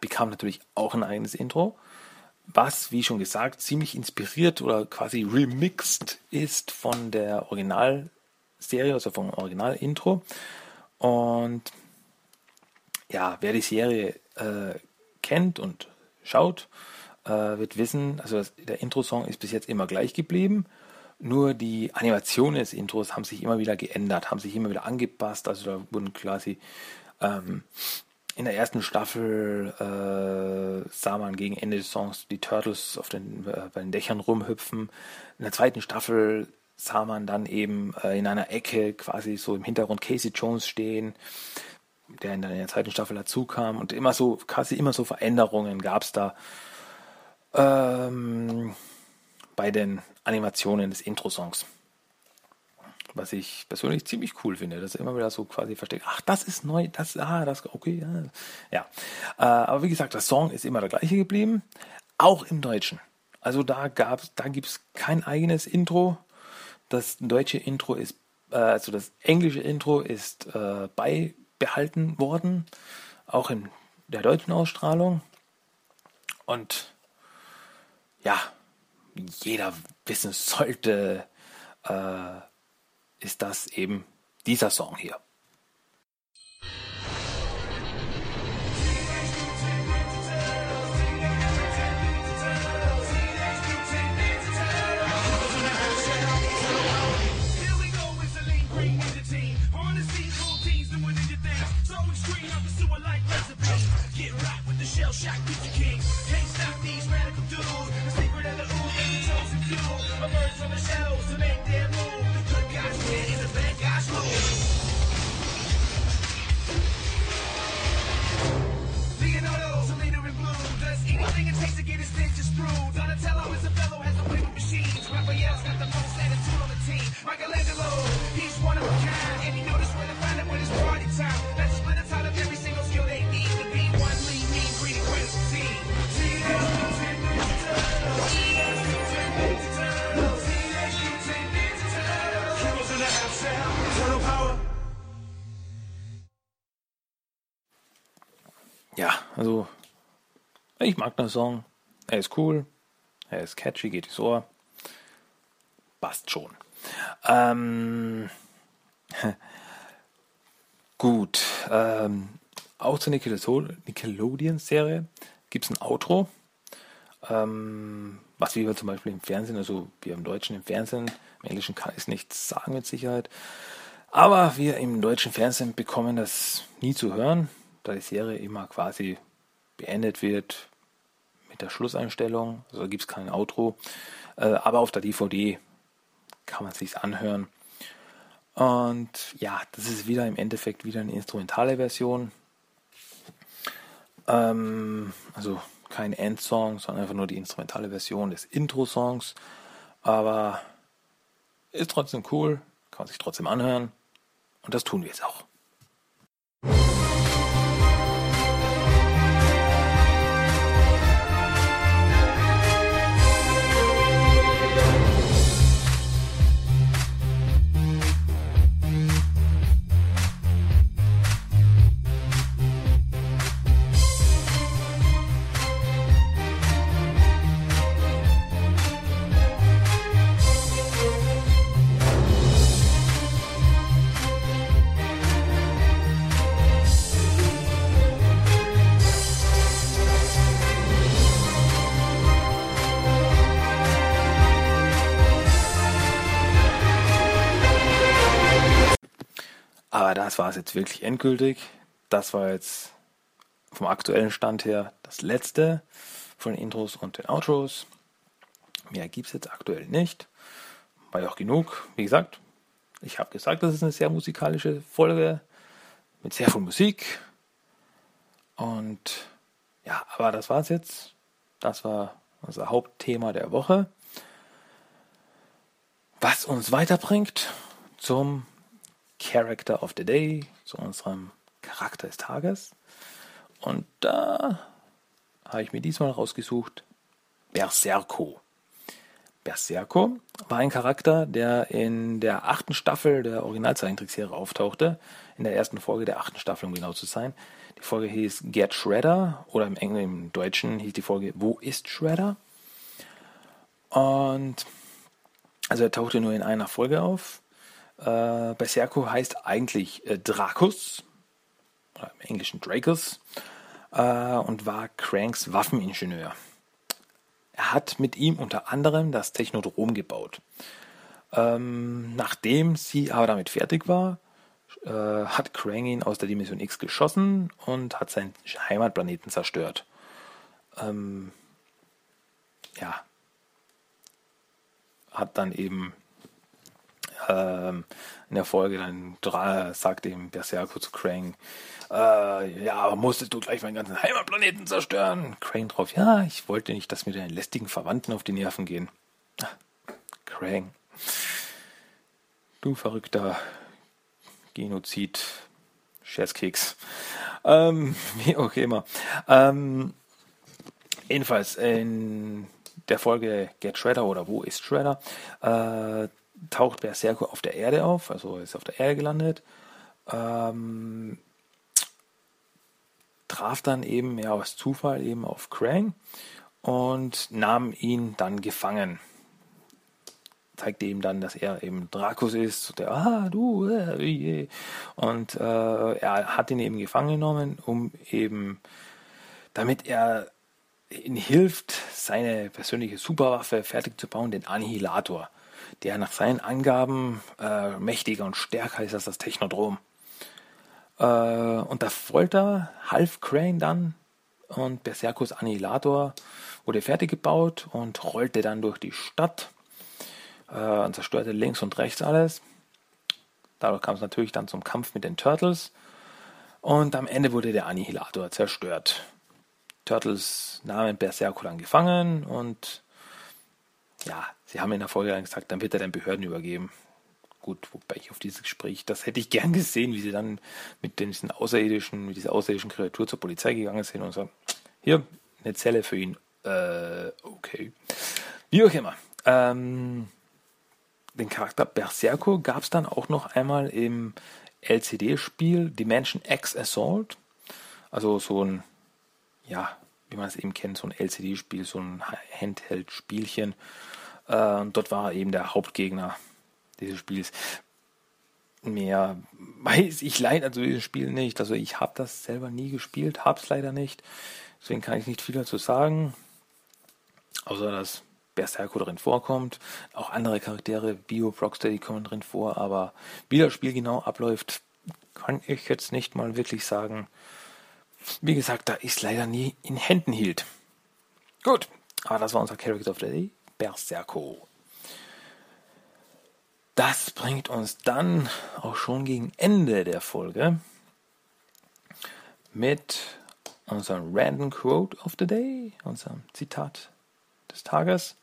[SPEAKER 3] bekam natürlich auch ein eigenes Intro, was, wie schon gesagt, ziemlich inspiriert oder quasi remixed ist von der Originalserie, also vom Original-Intro. Und ja, wer die Serie äh, kennt und schaut, äh, wird wissen, also das, der Intro-Song ist bis jetzt immer gleich geblieben. Nur die Animationen des Intros haben sich immer wieder geändert, haben sich immer wieder angepasst. Also da wurden quasi ähm, in der ersten Staffel äh, sah man gegen Ende des Songs die Turtles auf den, äh, bei den Dächern rumhüpfen. In der zweiten Staffel sah man dann eben äh, in einer Ecke quasi so im Hintergrund Casey Jones stehen, der in der, in der zweiten Staffel dazu kam. Und immer so, quasi immer so Veränderungen gab es da ähm, bei den Animationen des Intro-Songs. Was ich persönlich ziemlich cool finde, dass immer wieder so quasi versteckt, ach, das ist neu, das, ah, das, okay, ja. ja. Äh, aber wie gesagt, der Song ist immer der gleiche geblieben, auch im Deutschen. Also da gab's, da gibt's kein eigenes Intro. Das deutsche Intro ist, äh, also das englische Intro ist äh, beibehalten worden, auch in der deutschen Ausstrahlung. Und ja, jeder wissen sollte, äh, ist das eben dieser Song hier. Ich mag den Song. Er ist cool, er ist catchy, geht ins Ohr. Passt schon. Ähm, *laughs* gut. Ähm, auch zur Nickelodeon-Serie gibt es ein Outro. Ähm, was wir zum Beispiel im Fernsehen, also wir im Deutschen im Fernsehen, im Englischen kann ich nichts sagen mit Sicherheit. Aber wir im deutschen Fernsehen bekommen das nie zu hören, da die Serie immer quasi beendet wird mit der Schlusseinstellung. Also gibt es kein Outro. Äh, aber auf der DVD kann man es sich anhören. Und ja, das ist wieder im Endeffekt wieder eine instrumentale Version. Ähm, also kein Endsong, sondern einfach nur die instrumentale Version des Intro-Songs. Aber ist trotzdem cool, kann man sich trotzdem anhören. Und das tun wir jetzt auch. Aber das war es jetzt wirklich endgültig. Das war jetzt vom aktuellen Stand her das letzte von den Intros und den Outros. Mehr gibt es jetzt aktuell nicht. War ja auch genug. Wie gesagt, ich habe gesagt, das ist eine sehr musikalische Folge mit sehr viel Musik. Und ja, aber das war's jetzt. Das war unser Hauptthema der Woche. Was uns weiterbringt zum Character of the Day, zu unserem Charakter des Tages. Und da habe ich mir diesmal rausgesucht Berserko. Berserko war ein Charakter, der in der achten Staffel der Originalzeichentrickserie auftauchte. In der ersten Folge der achten Staffel, um genau zu sein. Die Folge hieß Get Shredder oder im Englischen, im Deutschen hieß die Folge Wo ist Shredder? Und also er tauchte nur in einer Folge auf. Äh, Berserko heißt eigentlich äh, Dracus, oder im Englischen Dracus, äh, und war Cranks Waffeningenieur. Er hat mit ihm unter anderem das Technodrom gebaut. Ähm, nachdem sie aber damit fertig war, äh, hat Krang ihn aus der Dimension X geschossen und hat seinen Heimatplaneten zerstört. Ähm, ja. Hat dann eben ähm, in der Folge dann sagt ihm Berserko zu Krang, äh, ja, musstest du gleich meinen ganzen Heimatplaneten zerstören? Krang drauf, ja, ich wollte nicht, dass mir deine lästigen Verwandten auf die Nerven gehen. Ach, *laughs* Krang. Du verrückter Genozid, Scherzkeks. Ähm, *laughs* wie auch immer. Ähm, jedenfalls in der Folge Get Shredder oder Wo ist Shredder äh, taucht Berserko auf der Erde auf, also ist auf der Erde gelandet. Ähm, traf dann eben ja aus Zufall eben auf Krang und nahm ihn dann gefangen. Zeigte ihm dann, dass er eben Drakus ist. Der, ah, du, äh, und äh, er hat ihn eben gefangen genommen, um eben, damit er ihn hilft, seine persönliche Superwaffe fertig zu bauen, den Annihilator der nach seinen Angaben äh, mächtiger und stärker ist als das Technodrom. Äh, unter Folter half Crane dann und Berserkus Annihilator wurde fertig gebaut und rollte dann durch die Stadt äh, und zerstörte links und rechts alles. Dadurch kam es natürlich dann zum Kampf mit den Turtles und am Ende wurde der Annihilator zerstört. Turtles nahmen Berserko dann gefangen und ja, sie haben in der Folge dann gesagt, dann wird er den Behörden übergeben. Gut, wobei ich auf dieses Gespräch, das hätte ich gern gesehen, wie sie dann mit diesen außerirdischen, mit dieser außerirdischen Kreatur zur Polizei gegangen sind und so, hier, eine Zelle für ihn. Äh, okay. Wie auch immer. Ähm, den Charakter Berserko gab es dann auch noch einmal im LCD-Spiel Dimension X Assault. Also so ein, ja, wie man es eben kennt, so ein LCD-Spiel, so ein Handheld-Spielchen. Äh, und dort war er eben der Hauptgegner dieses Spiels. Mehr weiß ich leider zu diesem Spiel nicht. Also ich habe das selber nie gespielt, habe es leider nicht. Deswegen kann ich nicht viel dazu sagen. Außer dass Berserko drin vorkommt. Auch andere Charaktere, Bio, Rocksteady kommen drin vor. Aber wie das Spiel genau abläuft, kann ich jetzt nicht mal wirklich sagen. Wie gesagt, da ich es leider nie in Händen hielt. Gut, aber das war unser Character of the Day, Berserko. Das bringt uns dann auch schon gegen Ende der Folge mit unserem Random Quote of the Day, unserem Zitat des Tages.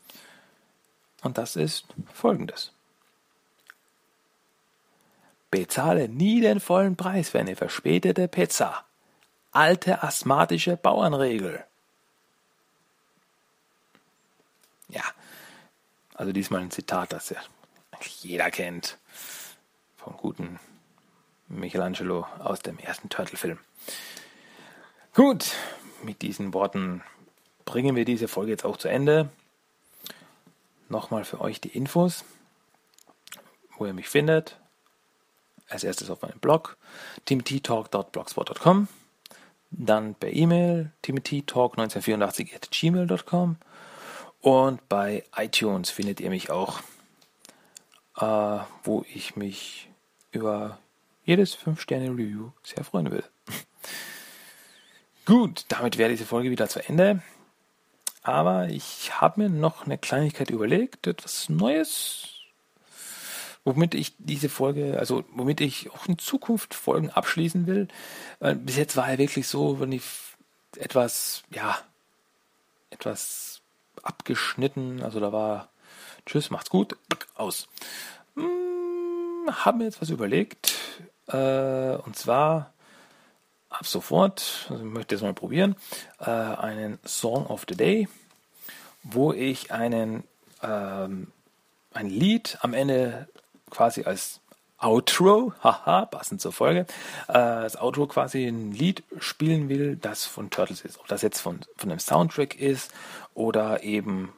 [SPEAKER 3] Und das ist folgendes. Bezahle nie den vollen Preis für eine verspätete Pizza. Alte asthmatische Bauernregel. Ja, also diesmal ein Zitat, das ja jeder kennt. Vom guten Michelangelo aus dem ersten Turtle-Film. Gut, mit diesen Worten bringen wir diese Folge jetzt auch zu Ende. Nochmal für euch die Infos, wo ihr mich findet. Als erstes auf meinem Blog timothytalk.blogspot.com, dann per E-Mail timothytalk1984 at gmail.com und bei iTunes findet ihr mich auch, äh, wo ich mich über jedes 5-Sterne-Review sehr freuen will. Gut, damit wäre diese Folge wieder zu Ende. Aber ich habe mir noch eine Kleinigkeit überlegt, etwas Neues, womit ich diese Folge, also womit ich auch in Zukunft Folgen abschließen will. Bis jetzt war er wirklich so, wenn ich etwas, ja, etwas abgeschnitten, also da war Tschüss, macht's gut, aus. Hm, haben mir jetzt was überlegt, äh, und zwar ab sofort, also ich möchte das mal probieren, äh, einen Song of the Day, wo ich einen ähm, ein Lied am Ende quasi als Outro, haha, passend zur Folge, äh, als Outro quasi ein Lied spielen will, das von Turtles ist. Ob das jetzt von, von einem Soundtrack ist oder eben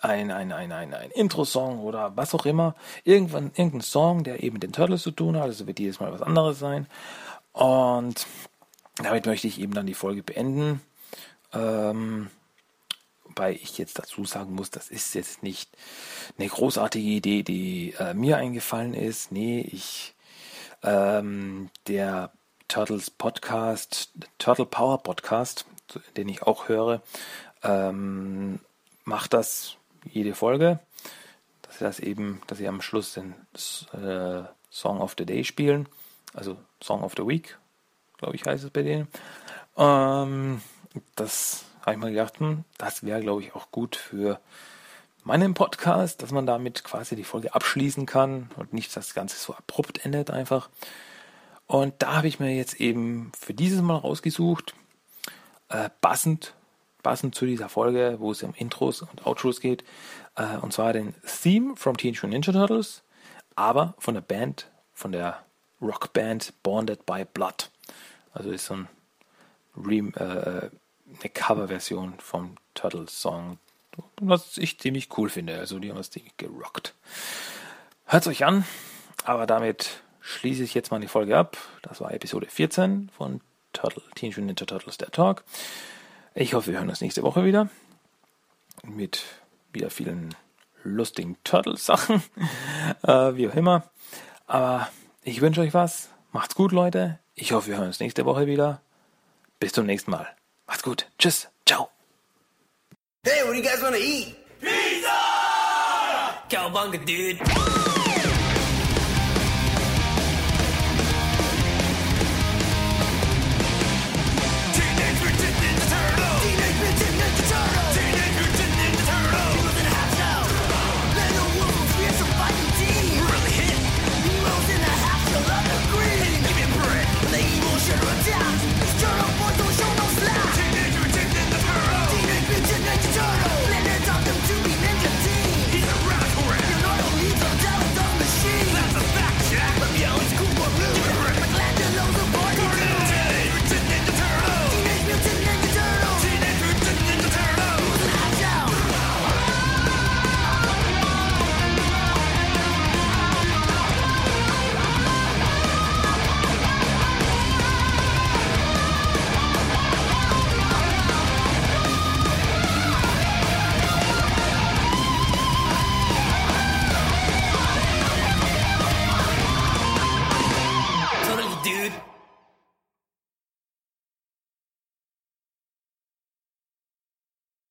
[SPEAKER 3] ein, ein, ein, ein, ein Intro-Song oder was auch immer. Irgendwann, irgendein Song, der eben mit den Turtles zu tun hat. Also wird jedes Mal was anderes sein. Und damit möchte ich eben dann die Folge beenden. Ähm, wobei ich jetzt dazu sagen muss, das ist jetzt nicht eine großartige Idee, die äh, mir eingefallen ist. Nee, ich, ähm, der Turtles Podcast, Turtle Power Podcast, den ich auch höre, ähm, macht das jede Folge, dass sie das eben, dass sie am Schluss den äh, Song of the Day spielen also Song of the Week, glaube ich, heißt es bei denen. Ähm, das habe ich mal gedacht, hm, das wäre, glaube ich, auch gut für meinen Podcast, dass man damit quasi die Folge abschließen kann und nicht das Ganze so abrupt endet einfach. Und da habe ich mir jetzt eben für dieses Mal rausgesucht, äh, passend, passend zu dieser Folge, wo es um Intros und Outros geht, äh, und zwar den Theme from Teenage Ninja Turtles, aber von der Band, von der Rockband Bonded by Blood. Also ist so ein Re äh, eine Coverversion vom Turtles Song, was ich ziemlich cool finde. Also die haben das ziemlich gerockt. Hört euch an, aber damit schließe ich jetzt mal die Folge ab. Das war Episode 14 von Turtle, Teenage Mutant Ninja Turtles der Talk. Ich hoffe, wir hören uns nächste Woche wieder mit wieder vielen lustigen Turtles-Sachen, *laughs* äh, wie auch immer. Aber ich wünsche euch was. Macht's gut, Leute. Ich hoffe, wir hören uns nächste Woche wieder. Bis zum nächsten Mal. Macht's gut. Tschüss. Ciao.
[SPEAKER 9] Hey, what do you guys want to eat? Pizza! Cowabunga, dude.